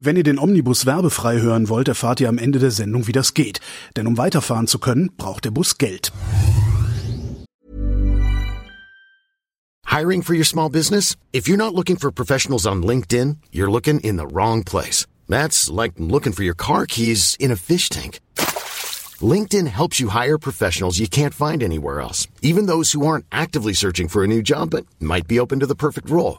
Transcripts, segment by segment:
Wenn ihr den Omnibus werbefrei hören wollt, erfahrt ihr am Ende der Sendung, wie das geht. Denn um weiterfahren zu können, braucht der Bus Geld. Hiring for your small business? If you're not looking for professionals on LinkedIn, you're looking in the wrong place. That's like looking for your car keys in a fish tank. LinkedIn helps you hire professionals you can't find anywhere else, even those who aren't actively searching for a new job but might be open to the perfect role.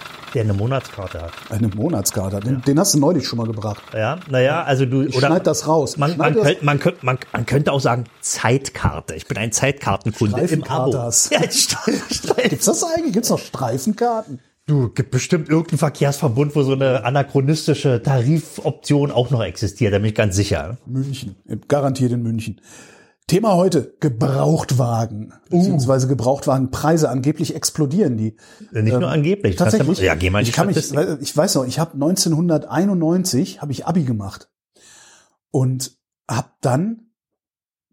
Der eine Monatskarte hat. Eine Monatskarte. Den, den hast du neulich schon mal gebracht. Ja, naja, also du. Ich schneid das raus. Man, man, das- könnte, man, könnte, man, man könnte auch sagen Zeitkarte. Ich bin ein Zeitkartenkunde im Abo. Ja, Stre- Streifen. Gibt's das eigentlich? Gibt's noch Streifenkarten? Du, gibt bestimmt irgendeinen Verkehrsverbund, wo so eine anachronistische Tarifoption auch noch existiert, da bin ich ganz sicher. München. Garantiert in München. Thema heute, Gebrauchtwagen. Beziehungsweise Gebrauchtwagenpreise. Angeblich explodieren die. Nicht nur angeblich. Ähm, Tatsächlich. Hast du- Ja, geh mal in die ich kann mich, ich weiß noch, ich habe 1991 habe ich Abi gemacht und habe dann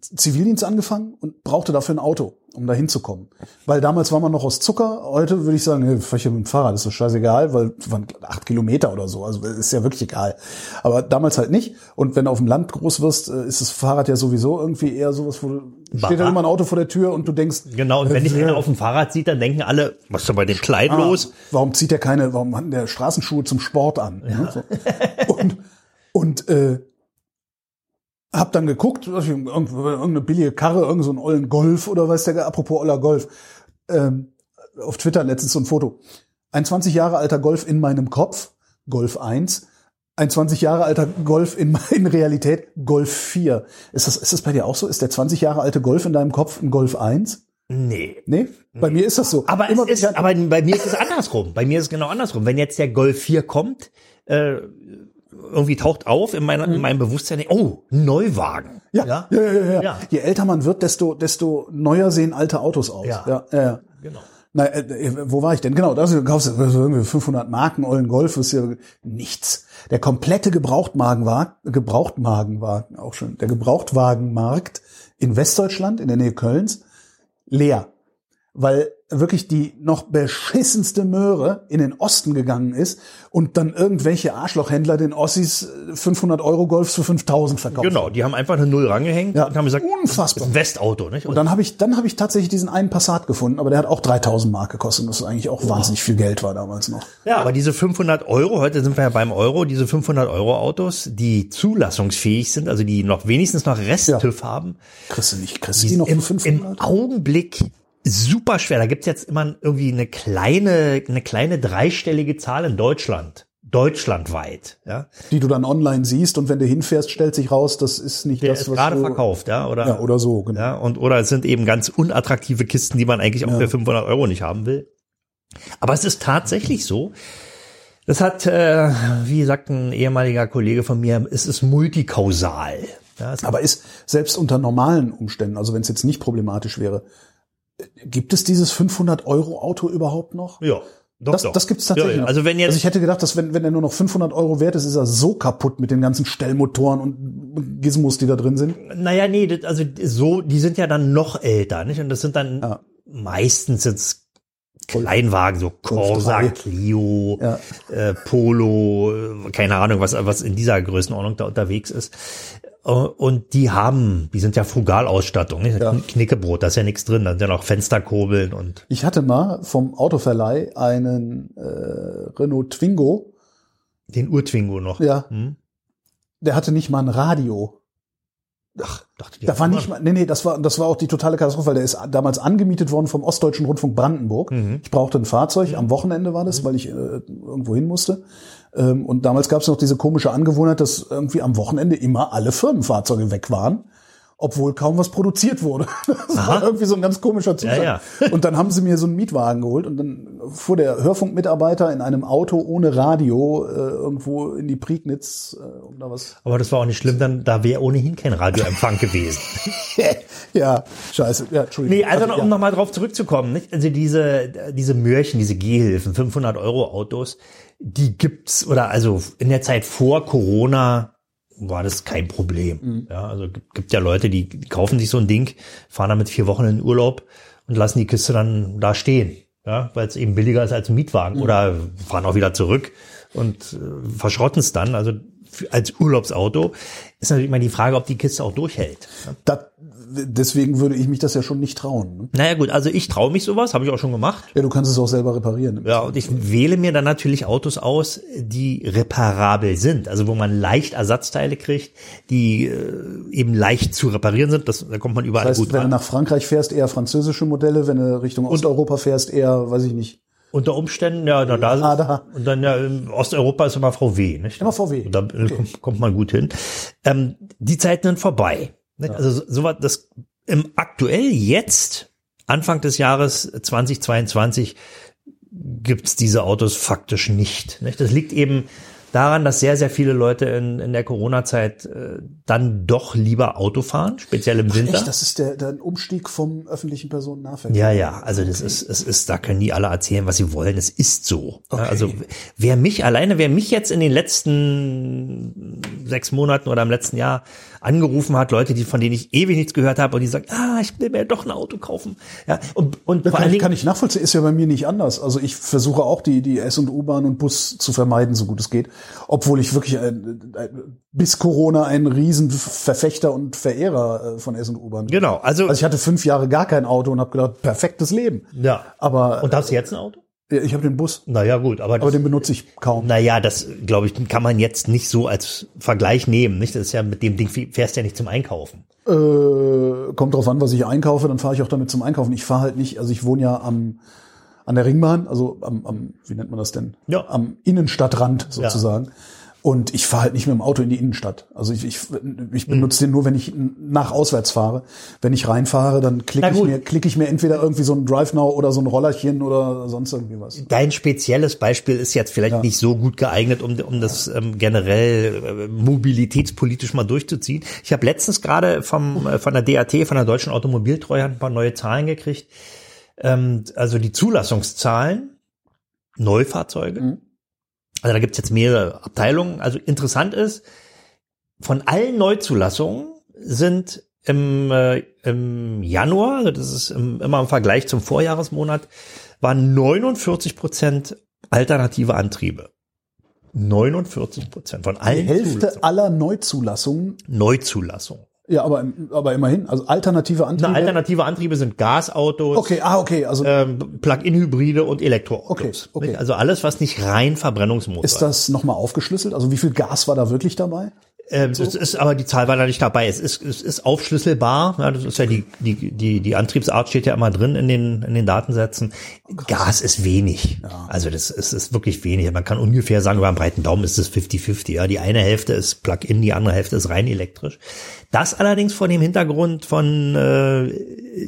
Zivildienst angefangen und brauchte dafür ein Auto, um da hinzukommen. Weil damals war man noch aus Zucker. Heute würde ich sagen, hey, fahr ich mit dem Fahrrad, ist doch scheißegal, weil waren acht Kilometer oder so. Also ist ja wirklich egal. Aber damals halt nicht. Und wenn du auf dem Land groß wirst, äh, ist das Fahrrad ja sowieso irgendwie eher sowas, wo du, steht da immer ein Auto vor der Tür und du denkst, Genau, und wenn dich äh, einer auf dem Fahrrad sieht, dann denken alle, was ist denn bei dem Kleid Ah, los? Warum zieht er keine, warum hat der Straßenschuhe zum Sport an? ne? So. Und, und äh, hab dann geguckt, irgendeine billige Karre, irgendeinen so einen ollen Golf oder weiß der, apropos oller Golf, ähm, auf Twitter letztens so ein Foto. Ein 20 Jahre alter Golf in meinem Kopf, Golf 1. Ein 20 Jahre alter Golf in, in Realität, Golf 4. Ist das, ist das bei dir auch so? Ist der 20 Jahre alte Golf in deinem Kopf ein Golf 1? Nee. Nee? Bei mir ist das so. Aber, Immer es ist, aber bei mir ist es andersrum. Bei mir ist es genau andersrum. Wenn jetzt der Golf 4 kommt, äh, irgendwie taucht auf in, meiner, in meinem Bewusstsein, oh, Neuwagen. Ja, ja, ja, ja, ja. Ja. Je älter man wird, desto, desto neuer sehen alte Autos aus. Ja. ja, ja. ja. Genau. Na, äh, wo war ich denn? Genau, da kaufst du irgendwie 500 Marken ollen Golf, ist ja nichts. Der komplette Gebrauchtwagenwagen, Gebrauchtwagenwagen, auch schon, der Gebrauchtwagenmarkt in Westdeutschland, in der Nähe Kölns, leer. Weil wirklich die noch beschissenste Möhre in den Osten gegangen ist und dann irgendwelche Arschlochhändler den Ossis äh, 500 Euro Golfs für 5000 verkauft Genau, die haben einfach eine Null rangehängt Ja, und haben gesagt, unfassbar. ist ein Westauto, nicht? Und dann habe ich, dann habe ich tatsächlich diesen einen Passat gefunden, aber der hat auch 3000 Mark gekostet, was eigentlich auch wahnsinnig viel Geld war damals noch. Ja, aber diese 500 Euro, heute sind wir ja beim Euro, diese 500 Euro Autos, die zulassungsfähig sind, also die noch wenigstens noch Rest-TÜV haben, Kriegst du nicht, kriegst du die noch im, für im 500? Augenblick super schwer. Da gibt's jetzt immer irgendwie eine kleine, eine kleine dreistellige Zahl in Deutschland. Deutschlandweit, ja. Die du dann online siehst und wenn du hinfährst, stellt sich raus, das ist nicht Der das, ist was gerade du, verkauft, ja, oder? Ja, oder so, genau. Ja, und, oder es sind eben ganz unattraktive Kisten, die man eigentlich auch für 500 Euro nicht haben will. Aber es ist tatsächlich so. Das hat, äh, wie sagt ein ehemaliger Kollege von mir, es ist multikausal. Ja, es Aber ist selbst unter normalen Umständen, also wenn es jetzt nicht problematisch wäre, gibt es dieses 500 Euro Auto überhaupt noch? ja, doch, Das, doch. das gibt's tatsächlich Ja, ja. noch. Also wenn jetzt, also ich hätte gedacht, dass wenn, wenn er nur noch 500 Euro wert ist, ist er so kaputt mit den ganzen Stellmotoren und Gizmos, die da drin sind. Naja, nee, das, also so, die sind ja dann noch älter, nicht? Und das sind dann Ja. meistens jetzt Kleinwagen, so Corsa, 3. Clio, Ja. äh, Polo, äh, keine Ahnung, was, was in dieser Größenordnung da unterwegs ist. Äh, Und die haben, die sind ja Frugalausstattung, nicht? Ja. Knickebrot, da ist ja nichts drin, da sind ja noch Fensterkurbeln und Ich hatte mal vom Autoverleih einen äh, Renault Twingo, den Urtwingo noch. ja, Hm? der hatte nicht mal ein Radio. Ach, dachte die Da war nicht mal, nee, nee, das war, das war auch die totale Katastrophe, weil der ist damals angemietet worden vom Ostdeutschen Rundfunk Brandenburg. Ich brauchte ein Fahrzeug, am Wochenende war das, weil ich äh, irgendwo hin musste. Ähm, und damals gab es noch diese komische Angewohnheit, dass irgendwie am Wochenende immer alle Firmenfahrzeuge weg waren. Obwohl kaum was produziert wurde. Das war irgendwie so ein ganz komischer Zustand. Ja, Und dann haben sie mir so einen Mietwagen geholt und dann fuhr der Hörfunkmitarbeiter in einem Auto ohne Radio äh, irgendwo in die Prignitz, äh, um da was Aber das war auch nicht schlimm, dann da wäre ohnehin kein Radioempfang gewesen. ja, scheiße. Ja, Entschuldigung. Nee, also ja. um nochmal drauf zurückzukommen, nicht? Also diese, diese Mörchen, diese Gehhilfen, 500 Euro Autos, die gibt's, oder also in der Zeit vor Corona war das kein Problem. Mhm. Ja, also gibt, gibt ja Leute, die, die kaufen sich so ein Ding, fahren damit vier Wochen in den Urlaub und lassen die Kiste dann da stehen. Ja, weil es eben billiger ist als ein Mietwagen Mhm. oder fahren auch wieder zurück und äh, verschrotten es dann. Also für, als Urlaubsauto ist natürlich immer die Frage, ob die Kiste auch durchhält. Das, deswegen würde ich mich das ja schon nicht trauen. Ne? Naja gut, also ich traue mich sowas, habe ich auch schon gemacht. Ja, du kannst es auch selber reparieren. Ja, und ich wähle mir dann natürlich Autos aus, die reparabel sind, also wo man leicht Ersatzteile kriegt, die äh, eben leicht zu reparieren sind. Das, da kommt man überall Das heißt, gut wenn du ran. nach Frankreich fährst, eher französische Modelle, wenn du Richtung Osteuropa fährst, eher, weiß ich nicht. Unter Umständen, ja, da, da, Ah, da. und dann ja, in Osteuropa ist immer VW, nicht? Immer VW. Und da äh, kommt, kommt man gut hin. Ähm, die Zeiten sind vorbei. Nicht? Also so- so was, das im aktuell jetzt Anfang des Jahres 2022 gibt's diese Autos faktisch nicht. nicht? Das liegt eben daran, dass sehr, sehr viele Leute in, in der Corona-Zeit äh, dann doch lieber Auto fahren, speziell im Winter. Echt, das ist der, der Umstieg vom öffentlichen Personennahverkehr. Ja, ja, also das ist, es ist, da können die alle erzählen, was sie wollen. Es ist so. Ja, Also wer mich alleine, wer mich jetzt in den letzten sechs Monaten oder im letzten Jahr angerufen hat, Leute, die von denen ich ewig nichts gehört habe und die sagen, ah, ich will mir doch ein Auto kaufen. Ja, und, und Das vor kann, allen ich, kann ich nachvollziehen, ist ja bei mir nicht anders. Also ich versuche auch die, die S- und U-Bahn und Bus zu vermeiden, so gut es geht. Obwohl ich wirklich ein, ein, bis Corona ein Riesenverfechter und Verehrer äh, von S- und U-Bahn bin. genau, also, Also ich hatte fünf Jahre gar kein Auto und habe gedacht, perfektes Leben. ja. Aber Und hast du jetzt ein Auto? Äh, ich habe den Bus, Naja, gut, aber, aber das, den benutze ich kaum. naja, das, glaube ich, kann man jetzt nicht so als Vergleich nehmen, nicht? Das ist ja mit dem Ding fährst du ja nicht zum Einkaufen. Äh, kommt drauf an, was ich einkaufe, dann fahre ich auch damit zum Einkaufen. Ich fahre halt nicht, also ich wohne ja am an der Ringbahn, also am, am wie nennt man das denn? Ja. Am Innenstadtrand sozusagen. Und ich fahre halt nicht mit dem Auto in die Innenstadt. Also ich, ich, ich benutze den nur, wenn ich nach auswärts fahre. Wenn ich reinfahre, dann klicke ich mir, klicke ich mir entweder irgendwie so ein Drive Now oder so ein Rollerchen oder sonst irgendwie was. Dein spezielles Beispiel ist jetzt vielleicht nicht so gut geeignet, um, um das ähm, generell äh, mobilitätspolitisch mal durchzuziehen. Ich habe letztens gerade vom äh, von der DAT, von der Deutschen Automobiltreuhand, ein paar neue Zahlen gekriegt. Ähm, also die Zulassungszahlen, Neufahrzeuge. Also da gibt's jetzt mehrere Abteilungen. Also interessant ist, von allen Neuzulassungen sind im, äh, im Januar, also das ist im, immer im Vergleich zum Vorjahresmonat, waren 49 Prozent alternative Antriebe. 49 Prozent von Die allen Hälfte Zulassungen. aller Neuzulassungen, Neuzulassungen. Ja, aber, aber immerhin, also alternative Antriebe. Na, alternative Antriebe sind Gasautos, okay, ah, okay, also ähm, Plug-in-Hybride und Elektroautos. Okay, okay. Also alles, was nicht rein Verbrennungsmotor ist das nochmal aufgeschlüsselt? Also wie viel Gas war da wirklich dabei? Ähm, Es ist aber die Zahl war da nicht dabei. Es ist, es ist aufschlüsselbar. Ja, das ist ja die, die, die, die Antriebsart steht ja immer drin in den, in den Datensätzen. Gas ist wenig. Also das ist, ist wirklich wenig. Man kann ungefähr sagen, über einen breiten Daumen ist es 50-50. Ja, die eine Hälfte ist Plug-in, die andere Hälfte ist rein elektrisch. Das allerdings vor dem Hintergrund von äh,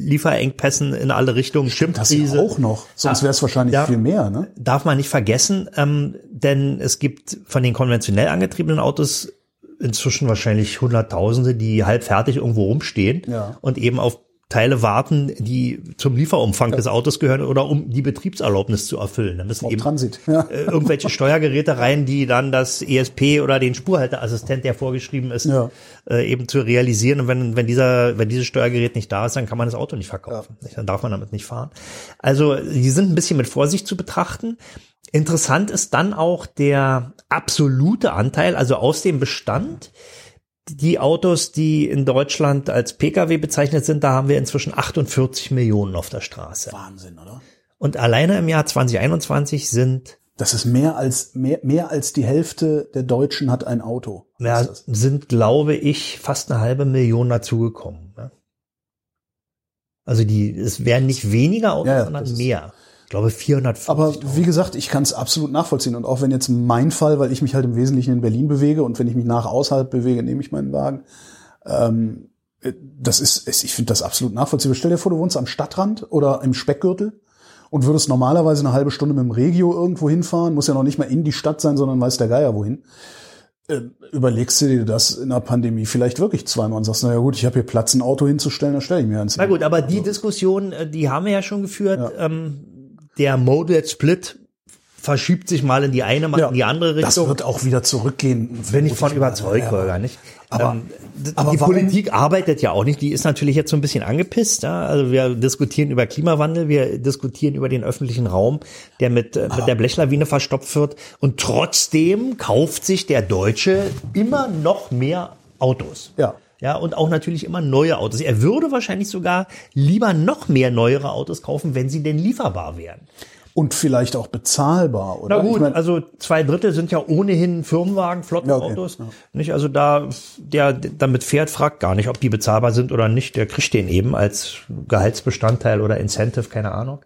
Lieferengpässen in alle Richtungen. Stimmt, Das ja auch noch. Sonst wäre es wahrscheinlich Ja. viel mehr, ne? darf man nicht vergessen, ähm, denn es gibt von den konventionell angetriebenen Autos inzwischen wahrscheinlich Hunderttausende, die halb fertig irgendwo rumstehen Ja. und eben auf Teile warten, die zum Lieferumfang des Autos gehören oder um die Betriebserlaubnis zu erfüllen. Da müssen Auf eben Transit. Ja. äh, irgendwelche Steuergeräte rein, die dann das ESP oder den Spurhalteassistent, der vorgeschrieben ist, Ja. äh, eben zu realisieren. Und wenn, wenn dieser, wenn dieses Steuergerät nicht da ist, dann kann man das Auto nicht verkaufen. Dann darf man damit nicht fahren. Also, die sind ein bisschen mit Vorsicht zu betrachten. Interessant ist dann auch der absolute Anteil, also aus dem Bestand, die Autos, die in Deutschland als Pkw bezeichnet sind, da haben wir inzwischen 48 Millionen auf der Straße. Wahnsinn, oder? Und alleine im Jahr 2021 sind Das ist mehr als mehr, mehr als die Hälfte der Deutschen hat ein Auto. Ja, sind, glaube ich, fast eine halbe Million dazugekommen. Ne? Also die, es werden nicht weniger Autos, Ja, sondern mehr. Ich glaube 450. Aber wie gesagt, ich kann es absolut nachvollziehen. Und auch wenn jetzt mein Fall, weil ich mich halt im Wesentlichen in Berlin bewege und wenn ich mich nach außerhalb bewege, nehme ich meinen Wagen. Ähm, äh, das ist, ich finde das absolut nachvollziehbar. Stell dir vor, du wohnst am Stadtrand oder im Speckgürtel und würdest normalerweise eine halbe Stunde mit dem Regio irgendwo hinfahren, muss ja noch nicht mal in die Stadt sein, sondern weiß der Geier wohin. Äh, überlegst du dir das in der Pandemie vielleicht wirklich zweimal und sagst, naja gut, ich habe hier Platz, ein Auto hinzustellen, da stelle ich mir eins Na gut, aber die Diskussion, äh, die haben wir ja schon geführt. Ähm, der Modal Split verschiebt sich mal in die eine, mal in die andere Das Richtung. wird auch wieder zurückgehen. Bin ich von überzeugt, Ja, Holger, nicht? Aber- ähm, aber die Politik arbeitet ja auch nicht. Die ist natürlich jetzt so ein bisschen angepisst. Ja? Also wir diskutieren über Klimawandel, wir diskutieren über den öffentlichen Raum, der mit, äh, mit der Blechlawine verstopft wird. Und trotzdem kauft sich der Deutsche immer noch mehr Autos. Ja. Ja, und auch natürlich immer neue Autos. Er würde wahrscheinlich sogar lieber noch mehr neuere Autos kaufen, wenn sie denn lieferbar wären. Und vielleicht auch bezahlbar, oder? Na gut, Ich mein, also zwei Drittel sind ja ohnehin Firmenwagen, Flottenautos. Ja, okay, Nicht, also da, der damit fährt, fragt gar nicht, ob die bezahlbar sind oder nicht. Der kriegt den eben als Gehaltsbestandteil oder Incentive, keine Ahnung.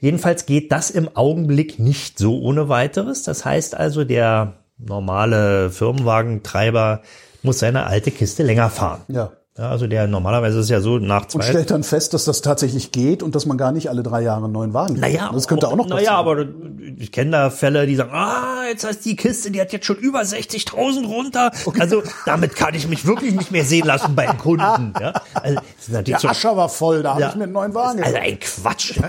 Jedenfalls geht das im Augenblick nicht so ohne weiteres. Das heißt also, der normale Firmenwagentreiber muss seine alte Kiste länger fahren. ja. Ja, also der normalerweise ist es ja so nach Und zwei stellt dann fest, dass das tatsächlich geht und dass man gar nicht alle drei Jahre einen neuen Wagen. Naja, das könnte auch, noch passieren. Naja, aber ich kenne da Fälle, die sagen, ah, jetzt heißt die Kiste, die hat jetzt schon über 60.000 runter. Also damit kann ich mich wirklich nicht mehr sehen lassen beim Kunden. Ja? Also, Der Ascher war voll, da habe Ja. ich mir einen neuen Wagen also ein Quatsch. Ja?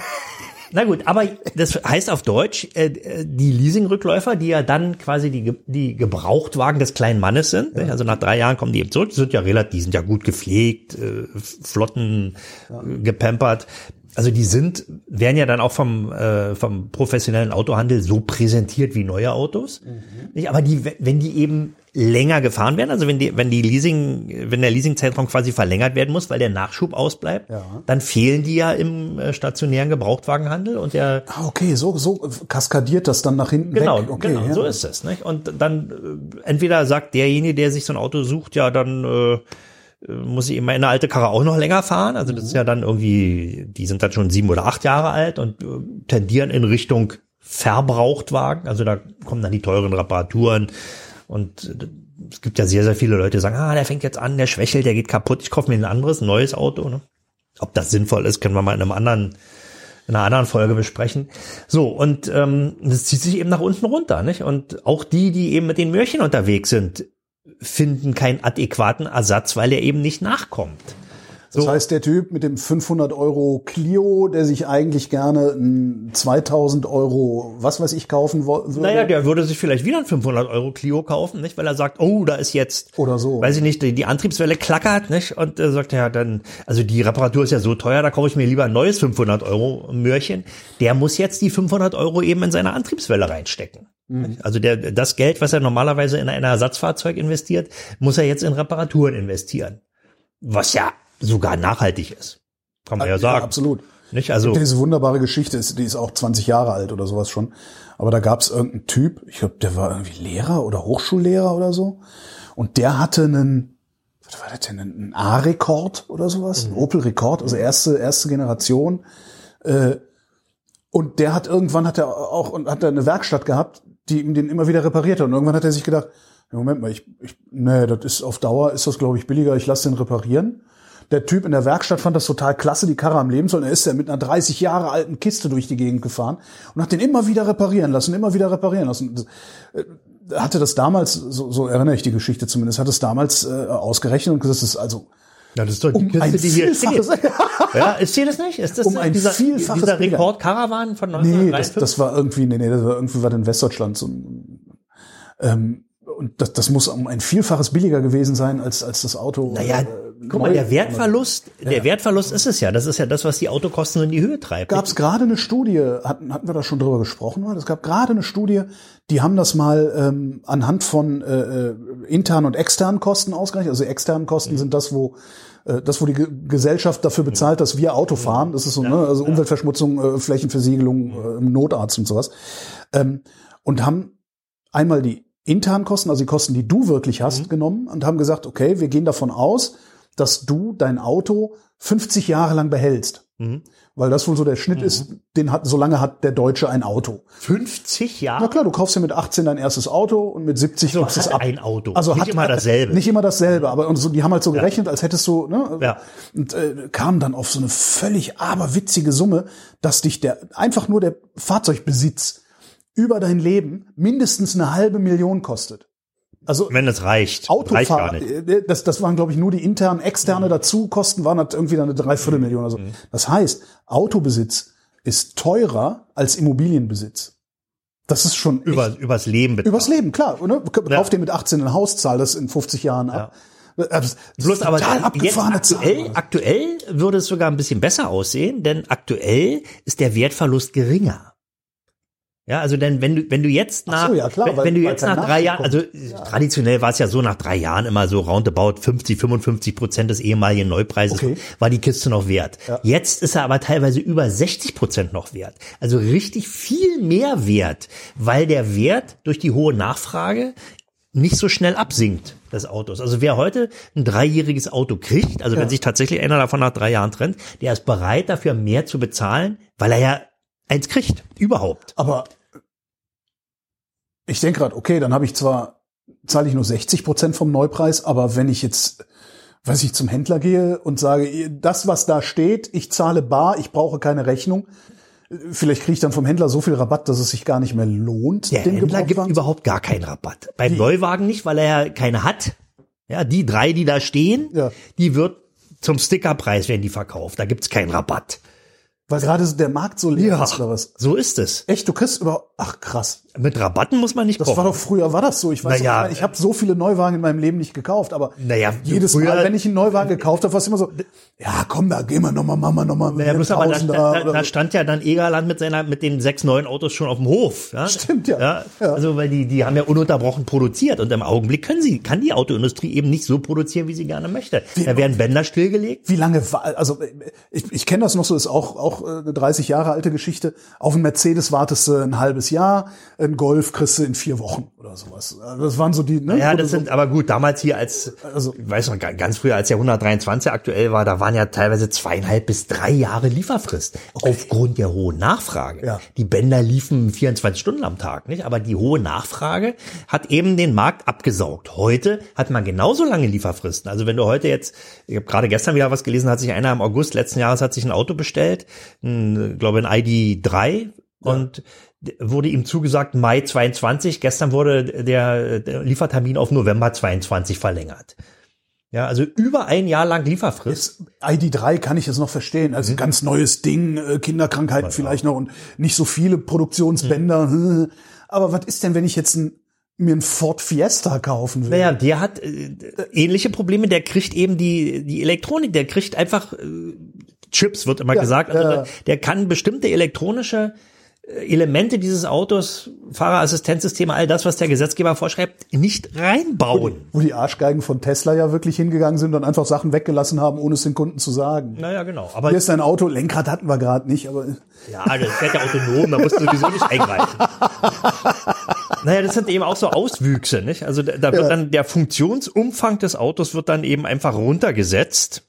Na gut, aber das heißt auf Deutsch, äh, die Leasingrückläufer, die ja dann quasi die, die Gebrauchtwagen des kleinen Mannes sind, nicht? also nach drei Jahren kommen die eben zurück, die sind ja relativ, die sind ja gut gepflegt, äh, flotten, äh, gepampert. Also die sind, werden ja dann auch vom, äh, vom professionellen Autohandel so präsentiert wie neue Autos. Nicht? Aber die, wenn die eben länger gefahren werden, also wenn die, wenn die Leasing, wenn der Leasingzeitraum quasi verlängert werden muss, weil der Nachschub ausbleibt, Ja. dann fehlen die ja im äh, stationären Gebrauchtwagenhandel und der Ah, okay, so, so kaskadiert das dann nach hinten Genau, weg. Okay, genau, ja. so ist es. Nicht? Und dann äh, entweder sagt derjenige, der sich so ein Auto sucht, ja, dann äh, äh, muss ich immer eine alte Karre auch noch länger fahren. Also das ist ja dann irgendwie, die sind dann schon sieben oder acht Jahre alt und äh, tendieren in Richtung Verbrauchtwagen. Also da kommen dann die teuren Reparaturen und äh, es gibt ja sehr, sehr viele Leute, die sagen, ah, der fängt jetzt an, der schwächelt, der geht kaputt, ich kaufe mir ein anderes, ein neues Auto. Ne? Ob das sinnvoll ist, können wir mal in einem anderen in einer anderen Folge besprechen. So, und ähm, das zieht sich eben nach unten runter, nicht? Und auch die, die eben mit den Möhrchen unterwegs sind, finden keinen adäquaten Ersatz, weil er eben nicht nachkommt. Das So. heißt, der Typ mit dem 500 Euro Clio, der sich eigentlich gerne ein 2000 Euro, was weiß ich, kaufen würde. Naja, der würde sich vielleicht wieder ein 500 Euro Clio kaufen, nicht? Weil er sagt, oh, da ist jetzt, Oder so. weiß ich nicht, die, die Antriebswelle klackert, nicht? Und er sagt, ja, dann, also die Reparatur ist ja so teuer, da kaufe ich mir lieber ein neues 500 Euro Möhrchen. Der muss jetzt die 500 Euro eben in seine Antriebswelle reinstecken. nicht? Also der, das Geld, was er normalerweise in ein Ersatzfahrzeug investiert, muss er jetzt in Reparaturen investieren. Was ja sogar nachhaltig ist. Kann man ja sagen. absolut. Nicht? Also, Diese wunderbare Geschichte ist, die ist auch 20 Jahre alt oder sowas schon. Aber da gab es irgendeinen Typ, ich glaube, der war irgendwie Lehrer oder Hochschullehrer oder so. Und der hatte einen, was war das denn, einen A-Rekord oder sowas? Ein Opel Rekord, also erste, erste Generation. Äh, und der hat irgendwann hat er auch und hat er eine Werkstatt gehabt, die ihm den immer wieder repariert hat. Und irgendwann hat er sich gedacht, ja, Moment mal, ich, ich nee, das ist auf Dauer ist das glaube ich billiger, ich lasse den reparieren. Der Typ in der Werkstatt fand das total klasse, die Karre am Leben soll. Er ist ja mit einer 30 Jahre alten Kiste durch die Gegend gefahren und hat den immer wieder reparieren lassen, immer wieder reparieren lassen. Äh, Hatte das damals, so, so erinnere ich die Geschichte zumindest, hat es damals äh, ausgerechnet und gesagt, das ist also ja, das ist doch die um ein Kiste, die hier steht. Ja, ist hier das nicht? Ist das Um ein dieser, Vielfaches dieser. Rekord Caravan von Nee, 1953? das, das war irgendwie, nee, nee, das war irgendwie was in Westdeutschland. So, ein- ähm, und das, das muss um ein Vielfaches billiger gewesen sein als, als das Auto. naja, äh, guck mal, der Wertverlust, der Wertverlust ist es ja. Das ist ja das, was die Autokosten in die Höhe treibt. gab es gerade eine Studie, hatten, hatten wir da schon drüber gesprochen, oder? es gab gerade eine Studie, die haben das mal ähm, anhand von äh, äh, internen und externen Kosten ausgerechnet. Also externen Kosten sind das, wo äh, das, wo die Ge Gesellschaft dafür bezahlt, dass wir Auto fahren. Das ist so, ne, also Umweltverschmutzung, äh, Flächenversiegelung, äh, im Notarzt und sowas. Ähm, und haben einmal die internen Kosten, also die Kosten, die du wirklich hast, Mhm. genommen und haben gesagt, okay, wir gehen davon aus, dass du dein Auto 50 Jahre lang behältst. Mhm. Weil das wohl so der Schnitt ist, den hat, so lange hat der Deutsche ein Auto. 50 Jahre? Na klar, du kaufst ja mit 18 dein erstes Auto und mit 70 So gibst es ab. ein Auto. Also Nicht hat immer dasselbe. Nicht immer dasselbe, aber und so, die haben halt so gerechnet, als hättest du, ne? Ja. Und äh, kamen dann auf so eine völlig aberwitzige Summe, dass dich der einfach nur der Fahrzeugbesitz über dein Leben mindestens eine halbe Million kostet. Also Wenn es reicht. reicht Autofahrer, gar nicht. äh, das, das waren, glaube ich, nur die internen, externe dazu, Kosten waren halt irgendwie dann eine Dreiviertelmillion oder so. Das heißt, Autobesitz ist teurer als Immobilienbesitz. Das ist schon Über, echt, übers Leben betrachtet. übers Leben, klar. Ne? Kauf Ja. dir mit 18 ein Haus, zahl das in 50 Jahren ab. Das ist Bloß aber jetzt aktuell, Zahl. aktuell würde es sogar ein bisschen besser aussehen, denn aktuell ist der Wertverlust geringer. Ja, also denn wenn du wenn du jetzt Ach nach so, ja, klar, wenn, weil- wenn du jetzt kein nach drei Jahren, also kommt. traditionell war es ja so nach drei Jahren immer so roundabout 50, 55 Prozent des ehemaligen Neupreises Okay. war die Kiste noch wert. Jetzt ist er aber teilweise über 60 Prozent noch wert. Also richtig viel mehr wert, weil der Wert durch die hohe Nachfrage nicht so schnell absinkt des Autos. Also wer heute ein dreijähriges Auto kriegt, also wenn sich tatsächlich einer davon nach drei Jahren trennt, der ist bereit dafür mehr zu bezahlen, weil er ja eins kriegt, überhaupt. Aber ich denke gerade, okay, dann habe ich zwar, zahle ich nur 60 Prozent vom Neupreis, aber wenn ich jetzt, weiß ich, zum Händler gehe und sage, das, was da steht, ich zahle bar, ich brauche keine Rechnung, vielleicht kriege ich dann vom Händler so viel Rabatt, dass es sich gar nicht mehr lohnt, Der Händler gibt überhaupt gar keinen Rabatt. Beim Neuwagen nicht, weil er ja keine hat. Ja, die drei, die da stehen, Ja. die wird zum Stickerpreis werden die verkauft. Da gibt's keinen Rabatt. Weil gerade so der Markt so leer ist oder was. so ist es. Echt, du kriegst über, ach krass. Mit Rabatten muss man nicht Das kommen. war doch früher, war das so. Ich weiß, Naja. nicht, ich habe so viele Neuwagen in meinem Leben nicht gekauft, aber Naja, jedes früher- Mal, wenn ich einen Neuwagen gekauft habe, war es immer so, ja komm, da gehen wir nochmal, machen wir nochmal Ja, bloß aber da, da, da, da stand ja dann Egerland mit seiner mit den sechs neuen Autos schon auf dem Hof. Ja? Stimmt, ja. Ja. Also weil die die haben ja ununterbrochen produziert und im Augenblick können sie kann die Autoindustrie eben nicht so produzieren, wie sie gerne möchte. Da werden Bänder stillgelegt. Wie lange war, also ich, ich kenne das noch so, ist auch, auch äh, eine 30 Jahre alte Geschichte. Auf einen Mercedes wartest du ein halbes Jahr, ein Golf kriegst du in vier Wochen oder sowas. Also Das waren so die, ne? Ja, das sind aber gut. Damals hier als Also- ich weiß noch ga- ganz früher, als der 123 aktuell war, da waren ja teilweise zweieinhalb bis drei Jahre Lieferfrist aufgrund der hohen Nachfrage. Ja. Die Bänder liefen 24 Stunden am Tag, nicht? Aber die hohe Nachfrage hat eben den Markt abgesaugt. Heute hat man genauso lange Lieferfristen. Also wenn du heute jetzt, ich habe gerade gestern wieder was gelesen, hat sich einer im August letzten Jahres hat sich ein Auto bestellt, ein, glaube ein ID3 und wurde ihm zugesagt Mai 22. Gestern wurde der, der Liefertermin auf November 22 verlängert. Ja, also über ein Jahr lang Lieferfrist. ID3 kann ich jetzt noch verstehen. Mhm. Also ganz neues Ding, äh, Kinderkrankheiten vielleicht noch und nicht so viele Produktionsbänder. Mhm. Aber was ist denn, wenn ich jetzt ein, mir einen Ford Fiesta kaufen will? Naja, der hat äh, ähnliche Probleme. Der kriegt eben die, die Elektronik, der kriegt einfach äh, Chips, wird immer Ja, gesagt. Also ja, der, kann bestimmte elektronische äh, Elemente dieses Autos, Fahrerassistenzsysteme, all das, was der Gesetzgeber vorschreibt, nicht reinbauen. Wo die Arschgeigen von Tesla ja wirklich hingegangen sind und einfach Sachen weggelassen haben, ohne es den Kunden zu sagen. Naja, genau. Aber Hier ist dein Auto, Lenkrad hatten wir gerade nicht, aber Ja, das fährt ja autonom, da musst du sowieso nicht eingreifen. Naja, das sind eben auch so Auswüchse, nicht? Also da, da wird Ja. dann der Funktionsumfang des Autos wird dann eben einfach runtergesetzt.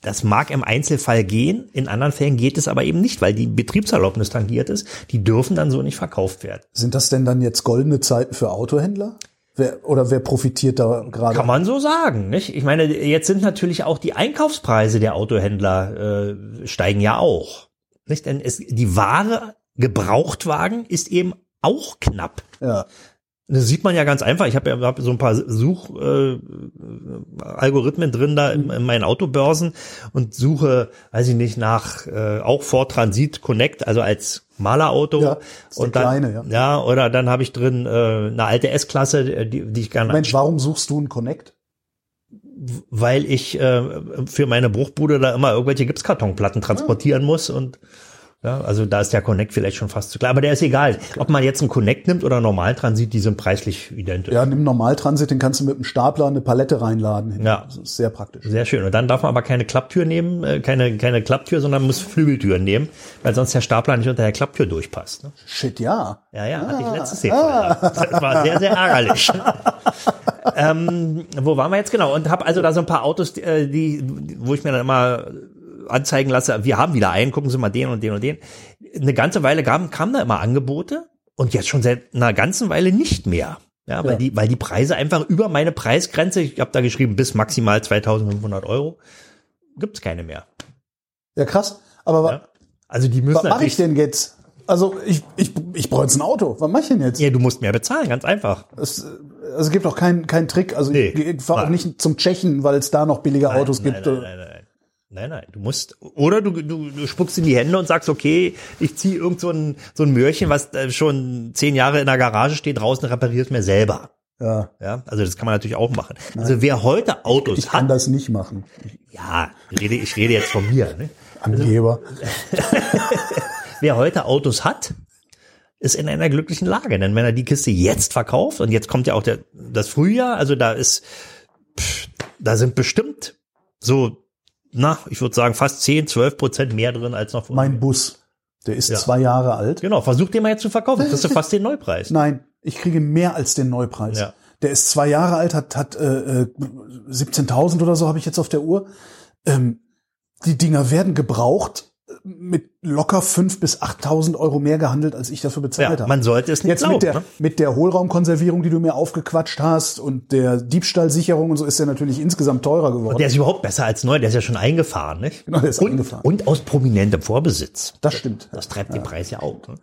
Das mag im Einzelfall gehen, in anderen Fällen geht es aber eben nicht, weil die Betriebserlaubnis tangiert ist. Die dürfen dann so nicht verkauft werden. sind das denn dann jetzt goldene Zeiten für Autohändler? Wer, oder wer profitiert da gerade? Kann man so sagen, nicht? Ich meine, jetzt sind natürlich auch die Einkaufspreise der Autohändler äh, steigen ja auch, nicht? Denn es, die Ware Gebrauchtwagen ist eben auch knapp. Ja. Das sieht man ja ganz einfach. Ich habe ja hab so ein paar Suchalgorithmen äh, Algorithmen drin da in, in meinen Autobörsen und suche, weiß ich nicht, nach äh, auch Ford Transit Connect, also als Malerauto. Ja, und dann, kleine, ja. ja. oder dann habe ich drin äh, eine alte S-Klasse, äh, die, die ich gerne Mensch, warum suchst du einen Connect? weil ich äh, für meine Bruchbude da immer irgendwelche Gipskartonplatten transportieren muss und Ja, also da ist der Connect vielleicht schon fast zu klar. Aber der ist egal. Ob man jetzt einen Connect nimmt oder einen Normaltransit, die sind preislich identisch. Ja, nimm Normaltransit, den kannst du mit einem Stapler eine Palette reinladen. Ja. Das ist sehr praktisch. Sehr schön. Und dann darf man aber keine Klapptür nehmen, äh, keine, keine Klapptür, sondern muss Flügeltüren nehmen, weil sonst der Stapler nicht unter der Klapptür durchpasst. Ne? Shit, ja. Ja, ja, hatte ich letztes Jahr. Das war sehr, sehr ärgerlich. ähm, wo waren wir jetzt genau? Und habe also da so ein paar Autos, die, äh, die, wo ich mir dann immer anzeigen lasse, wir haben wieder einen, gucken Sie mal den und den und den. Eine ganze Weile kamen, kamen da immer Angebote und jetzt schon seit einer ganzen Weile nicht mehr. Ja, weil Ja. die, weil die Preise einfach über meine Preisgrenze, ich habe da geschrieben, bis maximal 2500 Euro, gibt's keine mehr. Ja, krass. Aber Ja. Also die müssen was mache ich denn jetzt? Also ich, ich, ich brauche jetzt ein Auto. Was mache ich denn jetzt? ja, du musst mehr bezahlen, ganz einfach. Es, also es gibt auch keinen keinen Trick. Also Nee. ich, ich fahre auch Nein. nicht zum Tschechen, weil es da noch billige Autos nein, gibt. Nein, nein, nein, nein. Nein, nein, du musst, oder du, du, du spuckst in die Hände und sagst, okay, ich ziehe irgend so ein, so ein Mörchen, was äh, schon zehn Jahre in der Garage steht, draußen repariert mir selber. Ja, Ja, also das kann man natürlich auch machen. Also wer heute Autos ich kann hat, das nicht machen. ja, rede, ich rede jetzt von mir, ne? Angeber. Wer heute Autos hat, ist in einer glücklichen Lage. Denn wenn er die Kiste jetzt verkauft, und jetzt kommt ja auch der, das Frühjahr, also da ist, pff, da sind bestimmt so, na, ich würde sagen, fast 10, 12 Prozent mehr drin als noch vorher. Mein Bus, der ist Ja. zwei Jahre alt. Genau, versuch den mal jetzt zu verkaufen. Kriegst du fast den Neupreis. Nein, ich kriege mehr als den Neupreis. Ja. Der ist zwei Jahre alt, hat, hat äh, äh, 17.000 oder so habe ich jetzt auf der Uhr. Ähm, die Dinger werden gebraucht äh, mit locker 5.000 bis 8.000 Euro mehr gehandelt, als ich dafür bezahlt Ja, habe. man sollte es nicht Jetzt glauben. mit der, ne? mit der Hohlraumkonservierung, die du mir aufgequatscht hast und der Diebstahlsicherung und so ist der natürlich insgesamt teurer geworden. Der ist überhaupt besser als neu, der ist ja schon eingefahren, nicht? Genau, der ist und, eingefahren. Und aus prominentem Vorbesitz. das stimmt. Das treibt den Preis ja auf. Ne?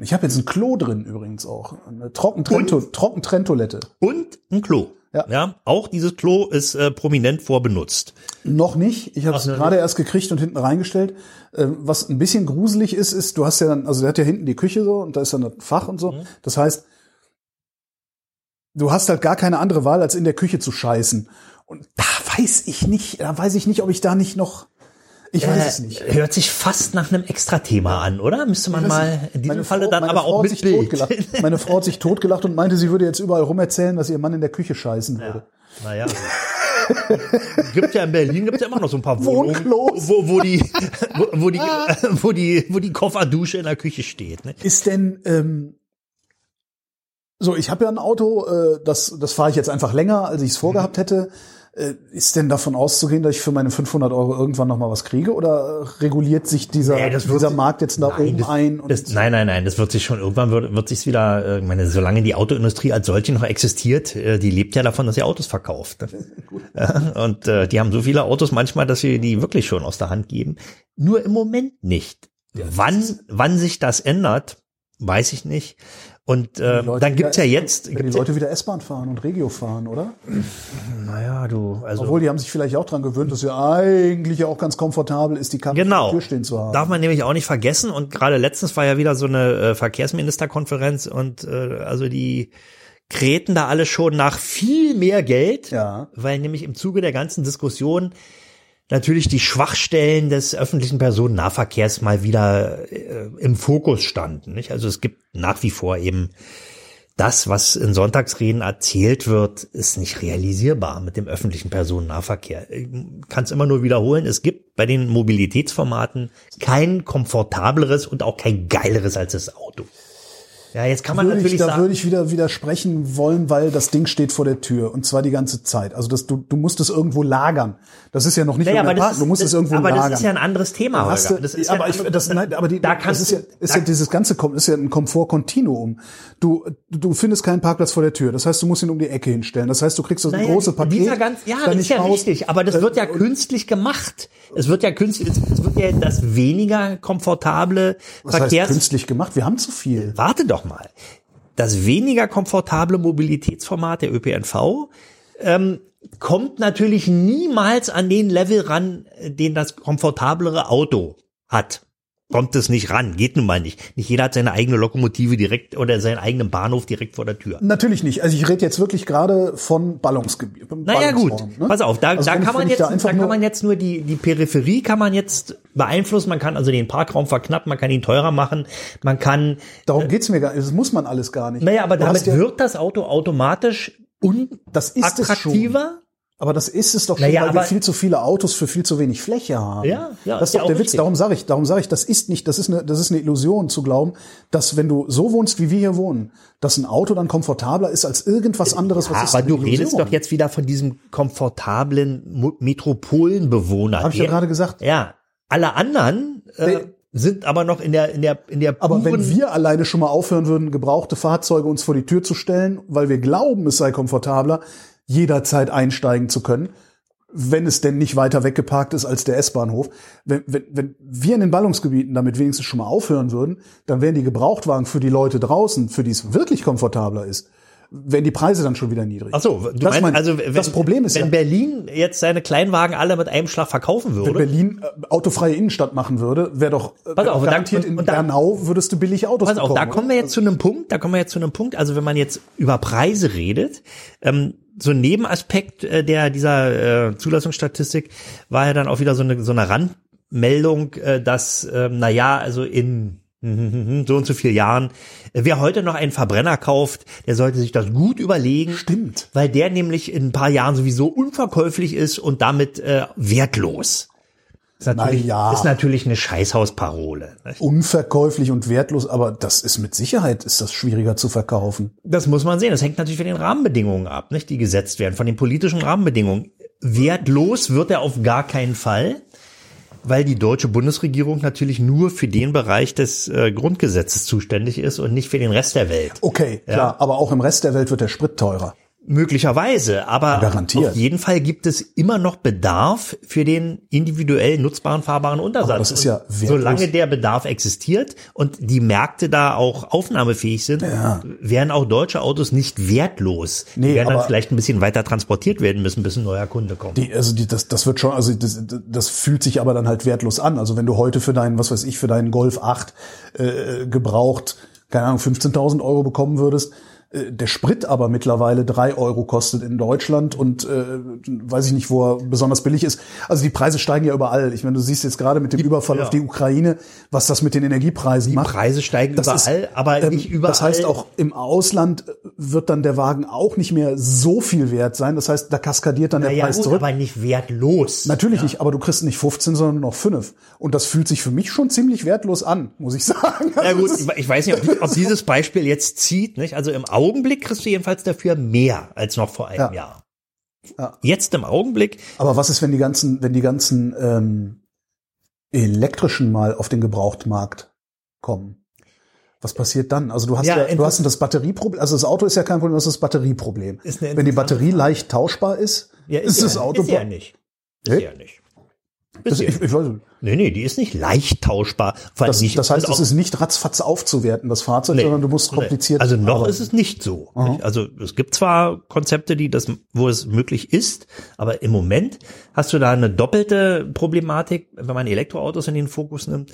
Ich habe jetzt ein Klo drin übrigens auch. Eine Trockentrennto Trockentrenntoilette. Und ein Klo. Ja. ja auch dieses Klo ist äh, prominent vorbenutzt. Noch nicht. Ich habe es gerade erst gekriegt und hinten reingestellt. Ähm, was ein bisschen gruselig ist, ist, du hast ja dann, also der hat ja hinten die Küche so und da ist dann das Fach und Mhm. so. Das heißt, du hast halt gar keine andere Wahl, als in der Küche zu scheißen. Und da weiß ich nicht, da weiß ich nicht, ob ich da nicht noch, ich weiß es nicht. Äh, hört sich fast nach einem Extra-Thema an, oder? Müsste man mal in diesem Meine Falle Frau- dann aber Frau auch mit sich Bild. totgelacht. Meine Frau hat sich totgelacht und meinte, sie würde jetzt überall rum erzählen, dass ihr Mann in der Küche scheißen würde. Naja. gibt ja in Berlin gibt's ja immer noch so ein paar Wohnungen, Wohnklos. wo, wo die, wo, wo die, wo die, wo die Kofferdusche in der Küche steht. Ne? Ist denn ähm, so? Ich habe ja ein Auto, äh, das das fahre ich jetzt einfach länger, als ich es vorgehabt hätte. Äh, ist denn davon auszugehen, dass ich für meine 500 Euro irgendwann noch mal was kriege, oder äh, reguliert sich dieser Nee, dieser sich- Markt jetzt da oben das, ein? Und das, nein, nein, nein, das wird sich schon irgendwann wird, wird sich's wieder. äh, Ich meine, solange die Autoindustrie als solche noch existiert, die lebt ja davon, dass sie Autos verkauft. Ne? Ja, und äh, die haben so viele Autos manchmal, dass sie die wirklich schon aus der Hand geben. Nur im Moment nicht. wann, wann sich das ändert, weiß ich nicht. Und äh, dann gibt's ja wieder- jetzt, wenn die ja, Leute wieder S-Bahn fahren und Regio fahren, oder? naja, du, also Obwohl die haben sich vielleicht auch dran gewöhnt, dass ja eigentlich ja auch ganz komfortabel ist, die Karre vor Genau. Tür stehen zu haben. Darf man nämlich auch nicht vergessen. Und gerade letztens war ja wieder so eine äh, Verkehrsministerkonferenz und äh, also die kreten da alle schon nach viel mehr Geld, Ja. weil nämlich im Zuge der ganzen Diskussion natürlich die Schwachstellen des öffentlichen Personennahverkehrs mal wieder äh, im Fokus standen. Nicht? Also es gibt nach wie vor eben das, was in Sonntagsreden erzählt wird, ist nicht realisierbar mit dem öffentlichen Personennahverkehr. Ich kann es immer nur wiederholen. Es gibt bei den Mobilitätsformaten kein komfortableres und auch kein geileres als das Auto. Ja, jetzt kann man würde ich, natürlich da sagen, würde ich wieder widersprechen wollen, weil das Ding steht vor der Tür und zwar die ganze Zeit. Also das, du, du musst es irgendwo lagern. Das ist ja noch nicht naja, aber Park, du musst das, es irgendwo aber lagern. das ist ja ein anderes Thema, Holger. du, Das ist aber ja, ich, das, nein, aber die, da das ist ja, ist da- ja dieses ganze ist ja ein Komfortkontinuum. Du, du findest keinen Parkplatz vor der Tür. Das heißt, du musst ihn um die Ecke hinstellen. Das heißt, du kriegst so ein Naja, große Paket. Dieser ganz, ja, das ist ja raus. richtig, aber das Äh, wird ja künstlich gemacht. Es wird ja künstlich, es wird ja das weniger komfortable Was heißt Verkehrs... künstlich gemacht? Wir haben zu viel. Warte doch mal. Das weniger komfortable Mobilitätsformat der ÖPNV ähm, kommt natürlich niemals an den Level ran, den das komfortablere Auto hat. Kommt es nicht ran. Geht nun mal nicht. Nicht jeder hat seine eigene Lokomotive direkt oder seinen eigenen Bahnhof direkt vor der Tür. Natürlich nicht. Also ich rede jetzt wirklich gerade von Ballungsgebiet. Naja gut, ne? pass auf, da, also da kann man jetzt, da, da kann nur, man jetzt nur die, die Peripherie kann man jetzt beeinflussen. Man kann also den Parkraum verknappen, man kann ihn teurer machen, man kann, Darum geht's mir gar nicht. Das muss man alles gar nicht. naja, aber damit ja, wird das Auto automatisch das ist unattraktiver. Aber das ist es doch schon, Naja, weil wir viel zu viele Autos für viel zu wenig Fläche haben. Ja, ja, das ist ja doch der Witz. richtig. Darum sage ich, darum sage ich, das ist nicht, das ist eine, das ist eine Illusion zu glauben, dass wenn du so wohnst, wie wir hier wohnen, dass ein Auto dann komfortabler ist als irgendwas anderes. Was Ja, ist aber du redest Illusion? doch jetzt wieder von diesem komfortablen Metropolenbewohner. Hab ich ja gerade gesagt. Ja, alle anderen äh, Nee. sind aber noch in der in der in der Aber wenn wir alleine schon mal aufhören würden, gebrauchte Fahrzeuge uns vor die Tür zu stellen, weil wir glauben, es sei komfortabler, jederzeit einsteigen zu können, wenn es denn nicht weiter weggeparkt ist als der S-Bahnhof. Wenn, wenn, wenn wir in den Ballungsgebieten damit wenigstens schon mal aufhören würden, dann wären die Gebrauchtwagen für die Leute draußen, für die es wirklich komfortabler ist, wären die Preise dann schon wieder niedrig. Ach so, du Das meinst, mein- also wenn, das Problem ist wenn ja- Berlin jetzt seine Kleinwagen alle mit einem Schlag verkaufen Wenn würde, Berlin äh, autofreie Innenstadt machen würde, wäre doch äh, Pass auf, und garantiert in und dann- Bernau würdest du billig Autos Pass auf, da bekommen, kommen wir jetzt zu einem Punkt, da kommen wir jetzt zu einem Punkt, also wenn man jetzt über Preise redet, ähm, so ein Nebenaspekt äh, der dieser äh, Zulassungsstatistik war ja dann auch wieder so eine so eine Randmeldung, äh, dass ähm, na ja, also in so und so vielen Jahren, wer heute noch einen Verbrenner kauft, der sollte sich das gut überlegen. Stimmt. Weil der nämlich in ein paar Jahren sowieso unverkäuflich ist und damit äh, wertlos. Ist natürlich, ja. ist natürlich eine Scheißhausparole. nicht? unverkäuflich und wertlos, aber das ist mit Sicherheit ist das schwieriger zu verkaufen. Das muss man sehen. Das hängt natürlich von den Rahmenbedingungen ab, nicht, die gesetzt werden, von den politischen Rahmenbedingungen. Wertlos wird er auf gar keinen Fall, weil die deutsche Bundesregierung natürlich nur für den Bereich des äh, Grundgesetzes zuständig ist und nicht für den Rest der Welt. Okay, klar, aber auch im Rest der Welt wird der Sprit teurer. Möglicherweise, aber Garantiert. auf jeden Fall gibt es immer noch Bedarf für den individuell nutzbaren fahrbaren Untersatz. Aber das ist ja wertlos. Solange der Bedarf existiert und die Märkte da auch aufnahmefähig sind, werden auch deutsche Autos nicht wertlos. Nee, die werden dann vielleicht ein bisschen weiter transportiert werden müssen, bis ein neuer Kunde kommt. Die, also die, das, das wird schon, also das, das fühlt sich aber dann halt wertlos an. Also wenn du heute für deinen, was weiß ich, für deinen Golf 8 äh, gebraucht, keine Ahnung, 15.000 Euro bekommen würdest, äh, der Sprit aber mittlerweile drei Euro kostet in Deutschland und äh, weiß ich nicht, wo er besonders billig ist. Also die Preise steigen ja überall. Ich meine, du siehst jetzt gerade mit dem Überfall ja. auf die Ukraine, was das mit den Energiepreisen die macht. Preise steigen Das ist, überall, aber ähm, nicht überall. Das heißt, auch im Ausland wird dann der Wagen auch nicht mehr so viel wert sein. Das heißt, da kaskadiert dann der naja, Preis gut, zurück. aber nicht wertlos. Natürlich nicht, aber du kriegst nicht 15, sondern noch 5. Und das fühlt sich für mich schon ziemlich wertlos an, muss ich sagen. Ja Also gut, ist- ich ich weiß nicht, ob, ob dieses Beispiel jetzt zieht. Nicht? Also im Augenblick kriegst du jedenfalls dafür mehr als noch vor einem Ja. Jahr. Ja. Jetzt im Augenblick, Aber was ist, wenn die ganzen, wenn die ganzen ähm, elektrischen mal auf den Gebrauchtmarkt kommen? Was passiert dann? Also du hast Ja, ja, du hast das Batterieproblem, also das Auto ist ja kein Problem, das ist das Batterieproblem. Ist Wenn die Batterie leicht tauschbar ist, ja, ist, ja, das Auto ist ja nicht. Ist ja nicht. Das, ich, ich weiß, nicht. Nee, nee, die ist nicht leicht tauschbar. Das, nicht, das heißt, es ist nicht ratzfatz aufzuwerten, das Fahrzeug, Nee. sondern du musst kompliziert. Also noch arbeiten. ist es nicht so. nicht? Also es gibt zwar Konzepte, die das, wo es möglich ist, aber im Moment hast du da eine doppelte Problematik, wenn man Elektroautos in den Fokus nimmt.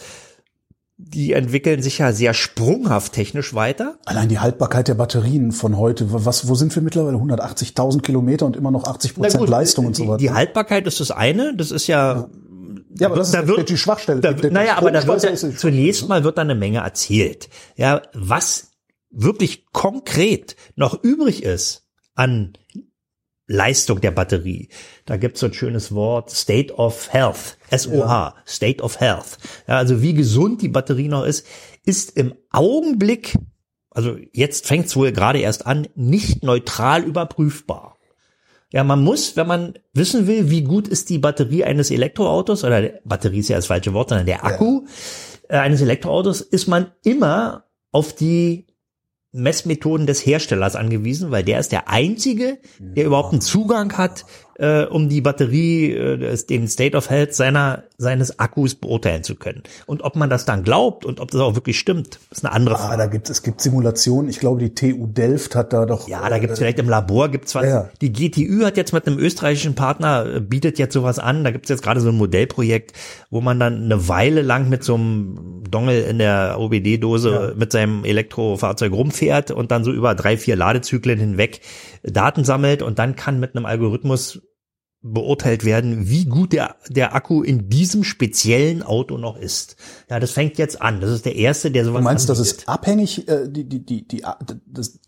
Die entwickeln sich ja sehr sprunghaft technisch weiter. Allein die Haltbarkeit der Batterien von heute, was, wo sind wir mittlerweile? 180.000 Kilometer und immer noch 80 Na Prozent Leistung und so weiter. Die Haltbarkeit ist das eine, das ist ja, ja, aber das da ist wird- die Schwachstelle. da, der naja, aber da wird ja, die zunächst mal wird da eine Menge erzählt. Ja, was wirklich konkret noch übrig ist an Leistung der Batterie. Da gibt's so ein schönes Wort, State of Health, SOH, State of Health. Ja, also wie gesund die Batterie noch ist, ist im Augenblick, also jetzt fängt's wohl gerade erst an, nicht neutral überprüfbar. Ja, man muss, wenn man wissen will, wie gut ist die Batterie eines Elektroautos, oder der- Batterie ist ja das falsche Wort, sondern der Akku äh, eines Elektroautos, ist man immer auf die Messmethoden des Herstellers angewiesen, weil der ist der einzige, der überhaupt einen Zugang hat äh, um die Batterie, äh, den State of Health seiner seines Akkus beurteilen zu können. Und ob man das dann glaubt und ob das auch wirklich stimmt, ist eine andere Frage. Ah, da gibt es gibt Simulationen. Ich glaube, die TU Delft hat da doch. Ja, da gibt es vielleicht im Labor gibt's was. Ja. Die GTÜ hat jetzt mit einem österreichischen Partner äh, bietet jetzt sowas an. Da gibt's jetzt gerade so ein Modellprojekt, wo man dann eine Weile lang mit so einem Dongle in der OBD-Dose mit seinem Elektrofahrzeug rumfährt und dann so über drei, vier Ladezyklen hinweg Daten sammelt und dann kann mit einem Algorithmus beurteilt werden, wie gut der, der Akku in diesem speziellen Auto noch ist. Ja, das fängt jetzt an. Das ist der erste, der sowas Du meinst, das anbietet. ist abhängig, äh, die, die, die, die, das,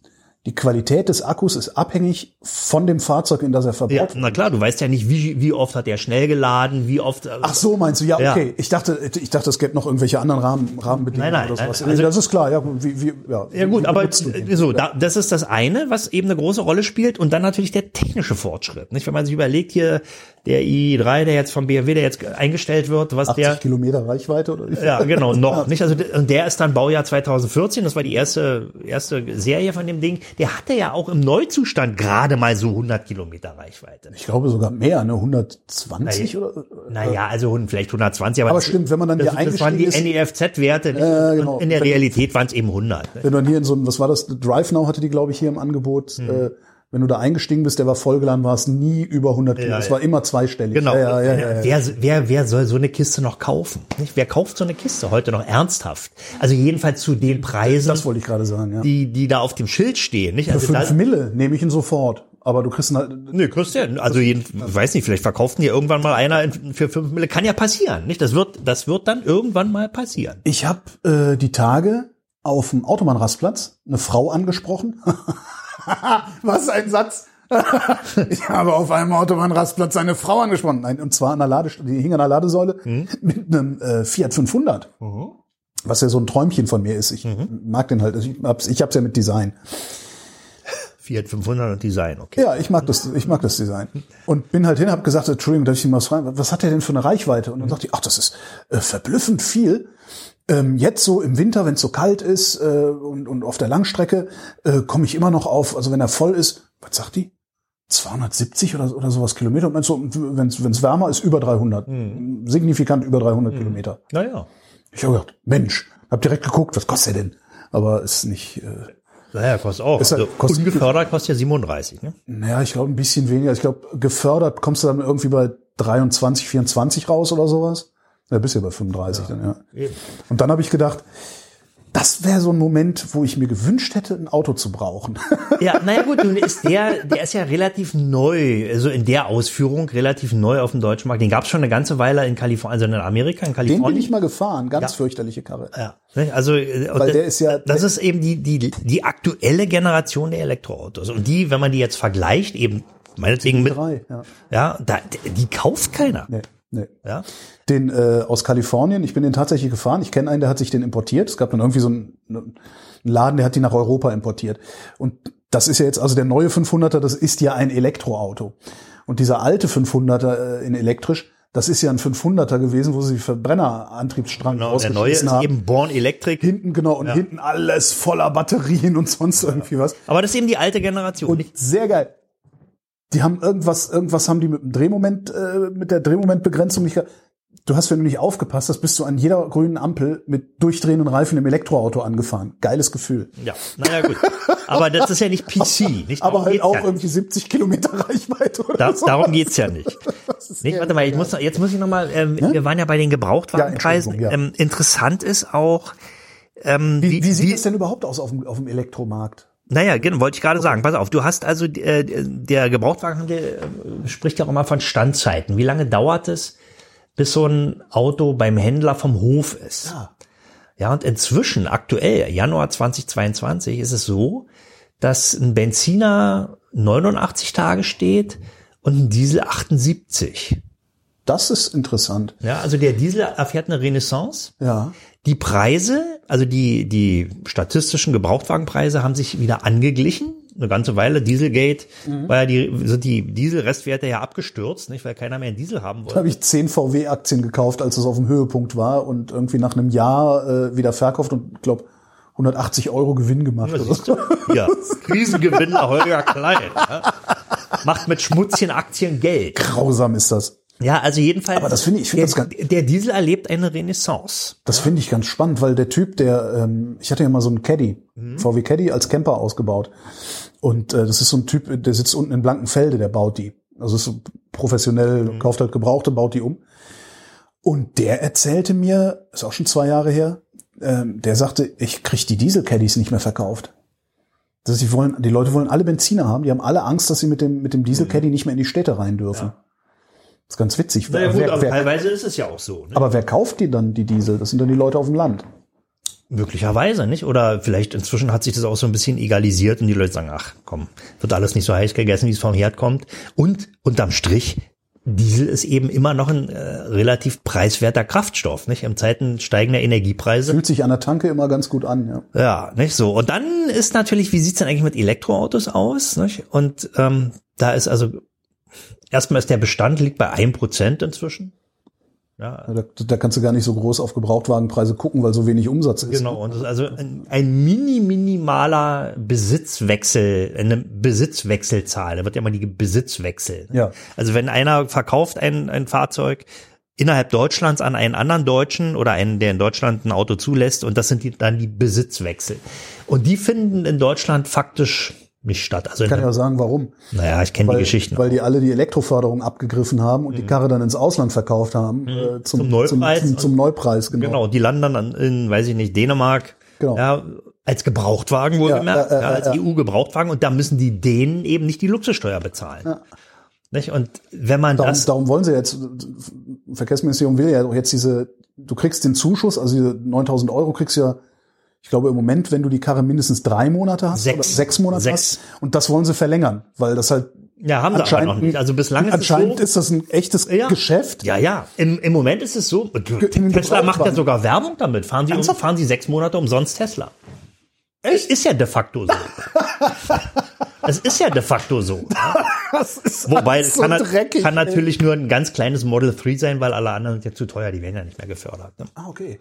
die Qualität des Akkus ist abhängig von dem Fahrzeug, in das er verbaut Ja, na klar, du weißt ja nicht, wie, wie oft hat der schnell geladen, wie oft. äh, Ach so, meinst du? Ja, Ja. okay. Ich dachte, ich dachte, es gäbe noch irgendwelche anderen Rahmen, Rahmenbedingungen Nein, nein, oder sowas. also- das ist klar, ja. Wie, wie, ja, Ja gut, wie aber so, da, das ist das eine, was eben eine große Rolle spielt und dann natürlich der technische Fortschritt. Nicht, wenn man sich überlegt hier der i3, der jetzt vom BMW, der jetzt eingestellt wird, was 80 der Kilometer Reichweite oder ja, genau, noch nicht. Also und der ist dann Baujahr 2014, das war die erste erste Serie von dem Ding. Der hatte ja auch im Neuzustand gerade mal so 100 Kilometer Reichweite. Ich glaube sogar mehr, ne? 120 Na, oder? Naja, also hun- vielleicht 120, aber, Aber stimmt, wenn man dann das, hier das waren die NEFZ-Werte. Ja, genau. Und in der Realität waren es eben 100. ne? Wenn dann hier in so einem, was war das? Drive Now hatte die, glaube ich, hier im Angebot. Hm. Äh, wenn du da eingestiegen bist, der war vollgeladen, war es nie über 100 Kilo. Ja, Es ja. war immer zweistellig. Genau. Ja, ja, ja, ja, ja. Wer, wer, wer soll so eine Kiste noch kaufen? Nicht? Wer kauft so eine Kiste heute noch ernsthaft? Also jedenfalls zu den Preisen, Das wollte ich gerade sagen, ja. die, die da auf dem Schild stehen. Nicht? Für Also fünf da, Mille nehme ich ihn sofort. Aber du kriegst ihn halt, Nö, Christian, also jeden, weiß nicht, vielleicht verkauft ihn ja irgendwann mal einer in- für fünf Mille. Kann ja passieren, nicht? Das wird, das wird dann irgendwann mal passieren. Ich habe äh, die Tage auf dem Autobahnrastplatz eine Frau angesprochen. Was ein Satz. ich habe auf einem Autobahnrastplatz eine Frau angesprochen. Nein, und zwar an der Lade, die hing an der Ladesäule mit einem äh, Fiat 500. Was ja so ein Träumchen von mir ist. Ich mag den halt. Ich hab's, ich hab's ja mit Design. Fiat 500 und Design, okay. Ja, ich mag das, ich mag das Design. Und bin halt hin, habe gesagt, Entschuldigung, darf ich mal was fragen? Was hat der denn für eine Reichweite? Und dann sagte ich, ach, das ist äh, verblüffend viel. Ähm, jetzt so im Winter, wenn es so kalt ist äh, und, und auf der Langstrecke, äh, komme ich immer noch auf, also wenn er voll ist, was sagt die? 270 oder, oder sowas Kilometer. Und so, wenn es wärmer ist, über 300. Signifikant über 300 Kilometer. Naja. Ich habe gedacht, Mensch, hab direkt geguckt, was kostet der denn? Aber ist nicht, äh, Naja, kostet auch. Ist halt- also, kostet- ungefördert kostet ja 37, ne? Naja, ich glaube ein bisschen weniger. Ich glaube, gefördert kommst du dann irgendwie bei 23, 24 raus oder sowas. Ja, bist ja bei 35 dann, ja. Und dann habe ich gedacht, das wäre so ein Moment, wo ich mir gewünscht hätte, ein Auto zu brauchen. Ja, naja gut, nun ist der, der ist ja relativ neu, also in der Ausführung relativ neu auf dem deutschen Markt. Den gab es schon eine ganze Weile in Kalifornien, also in Amerika, in Den Kalifornien. bin ich mal gefahren, ganz Ja. fürchterliche Karre. Ja, ne, also äh, Weil das- der ist ja- das ist eben die die die aktuelle Generation der Elektroautos und die, wenn man die jetzt vergleicht, eben meinetwegen mit Drei, ja. ja, da, die kauft keiner. Nee, nee. Ja, Den äh, aus Kalifornien, ich bin den tatsächlich gefahren. Ich kenne einen, der hat sich den importiert. Es gab dann irgendwie so einen, einen Laden, der hat die nach Europa importiert. Und das ist ja jetzt, also der neue 500er, das ist ja ein Elektroauto. Und dieser alte 500er äh, in elektrisch, das ist ja ein 500er gewesen, wo sie die Verbrennerantriebsstrang genau, der neue ist haben. eben Born Electric, Hinten, genau, und hinten alles voller Batterien und sonst irgendwie was. aber das ist eben die alte Generation. Und sehr geil. Die haben irgendwas, irgendwas haben die mit dem Drehmoment, äh, mit der Drehmomentbegrenzung nicht. Du hast, wenn du nicht aufgepasst hast, bist du an jeder grünen Ampel mit durchdrehenden Reifen im Elektroauto angefahren. Geiles Gefühl. ja, naja gut. Aber das ist ja nicht PC, nicht? Aber halt auch ja. irgendwie 70 Kilometer Reichweite oder Da, so. darum geht's ja nicht. nicht sehr warte mal, ich muss, noch- jetzt muss ich noch mal, ähm, wir waren ja bei den Gebrauchtwagenpreisen. Ja, ähm, interessant ist auch, ähm, Wie, wie sieht es denn überhaupt aus auf dem, auf dem Elektromarkt? Naja, genau, wollte ich gerade sagen. Pass auf, du hast also, äh, der Gebrauchtwagenhandel äh, spricht ja auch immer von Standzeiten. Wie lange dauert es, bis so ein Auto beim Händler vom Hof ist? Ja. Ja, und inzwischen, aktuell, Januar 2022, ist es so, dass ein Benziner 89 Tage steht und ein Diesel 78. Das ist interessant. Ja, also der Diesel erfährt eine Renaissance. Ja. Die Preise, also die, die statistischen Gebrauchtwagenpreise haben sich wieder angeglichen. Eine ganze Weile. Dieselgate war ja die, sind die Dieselrestwerte ja abgestürzt, nicht, weil keiner mehr einen Diesel haben Da wollte. habe ich 10 VW-Aktien gekauft, als es auf dem Höhepunkt war und irgendwie nach einem Jahr äh, wieder verkauft und glaube 180 Euro Gewinn gemacht. Ja, Oder? Ja, Krisengewinner Holger Klein. Ja. macht mit schmutzigen Aktien Geld. Grausam ist das. Ja, also jedenfalls. Aber das finde ich- ich finde der, das ganz- der Diesel erlebt eine Renaissance. Das finde ich ganz spannend, weil der Typ, der, ähm, ich hatte ja mal so einen Caddy, VW Caddy als Camper ausgebaut. Und äh, das ist so ein Typ, der sitzt unten in Blankenfelde, der baut die. Also ist so professionell, kauft halt Gebrauchte, baut die um. Und der erzählte mir, ist auch schon zwei Jahre her, ähm, der sagte, ich krieg die Diesel-Caddies nicht mehr verkauft. Das ist, die, wollen, die Leute wollen alle Benziner haben, die haben alle Angst, dass sie mit dem, mit dem Diesel-Caddy nicht mehr in die Städte rein dürfen. Das ist ganz witzig. Naja, gut, wer, aber wer, teilweise ist es ja auch so. Ne? aber wer kauft die dann, die Diesel? Das sind dann die Leute auf dem Land. Möglicherweise, nicht? Oder vielleicht inzwischen hat sich das auch so ein bisschen egalisiert und die Leute sagen, ach komm, wird alles nicht so heiß gegessen, wie es vom Herd kommt. Und unterm Strich, Diesel ist eben immer noch ein äh, relativ preiswerter Kraftstoff, nicht? Im Zeiten steigender Energiepreise. Fühlt sich an der Tanke immer ganz gut an, ja. Ja, nicht so. Und dann ist natürlich, wie sieht's denn eigentlich mit Elektroautos aus? Nicht? Und ähm, da ist also erstmal ist der Bestand liegt bei ein Prozent inzwischen. Ja, Da, da kannst du gar nicht so groß auf Gebrauchtwagenpreise gucken, weil so wenig Umsatz ist. Genau, und das ist also ein, ein mini minimaler Besitzwechsel, eine Besitzwechselzahl. Da wird ja immer die Besitzwechsel. Ja. Also wenn einer verkauft ein, ein Fahrzeug innerhalb Deutschlands an einen anderen Deutschen oder einen, der in Deutschland ein Auto zulässt, und das sind die, dann die Besitzwechsel. Und die finden in Deutschland faktisch nicht statt. Also Ich kann ja sagen, warum. naja, ich kenne die Geschichten. weil die alle die Elektroförderung abgegriffen haben und die Karre dann ins Ausland verkauft haben. Äh, zum, Mhm. Zum Neupreis. Zum, zum, Neupreis, genau. Genau, die landen dann in, weiß ich nicht, Dänemark. Genau. Ja, als Gebrauchtwagen wohlgemerkt, Ja, ja, ja, ja, als ja. EU-Gebrauchtwagen und da müssen die Dänen eben nicht die Luxussteuer bezahlen. Nicht? Und wenn man Darum, das, darum wollen sie jetzt, Verkehrsministerium will ja doch jetzt diese, du kriegst den Zuschuss, also diese 9000 Euro kriegst du ja, ich glaube im Moment, wenn du die Karre mindestens drei Monate hast, Sechs. oder sechs Monate Sechs. hast, und das wollen sie verlängern, weil das halt ja, haben sie aber anscheinend, noch nicht. Also bislang ist es anscheinend so, ist das ein echtes Ja. Geschäft. ja, ja, im, im Moment ist es so, Tesla macht ja sogar Werbung damit. Fahren Sie, um, fahren Sie sechs Monate umsonst Tesla. Echt? Ist ja de facto so. Es ist ja de facto so. Wobei, es so kann, dreckig. kann natürlich nur ein ganz kleines Model 3 sein, weil alle anderen sind ja zu teuer, die werden ja nicht mehr gefördert. Ne? Ah, okay.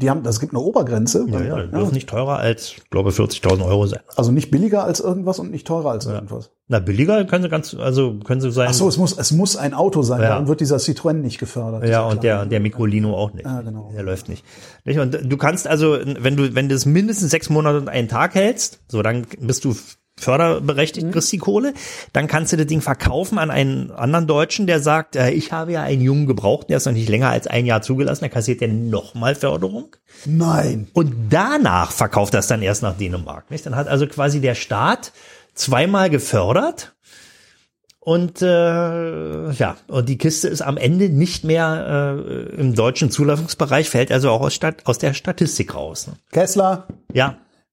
Die haben, das gibt eine Obergrenze. Ja, ja, die dürfen nicht teurer als, ich glaube, 40.000 Euro sein. Also nicht billiger als irgendwas und nicht teurer als irgendwas. Na, billiger können sie ganz, also können sie sein. Ach so, es muss, es muss ein Auto sein, Ja. darum wird dieser Citroën nicht gefördert. ja, und der, der Microlino auch nicht. Ah, genau. Der läuft nicht. nicht. Und du kannst also, wenn du, wenn du es mindestens sechs Monate und einen Tag hältst, so, dann bist du förderberechtigt, Mhm. kriegst die Kohle, dann kannst du das Ding verkaufen an einen anderen Deutschen, der sagt, äh, ich habe ja einen Jungen gebraucht, der ist noch nicht länger als ein Jahr zugelassen, der kassiert ja nochmal Förderung. Nein. Und danach verkauft das dann erst nach Dänemark. Nicht? Dann hat also quasi der Staat zweimal gefördert. Und äh, ja, und die Kiste ist am Ende nicht mehr äh, im deutschen Zulassungsbereich, fällt also auch aus, Stat aus der Statistik raus. Ne? Kessler, Ja,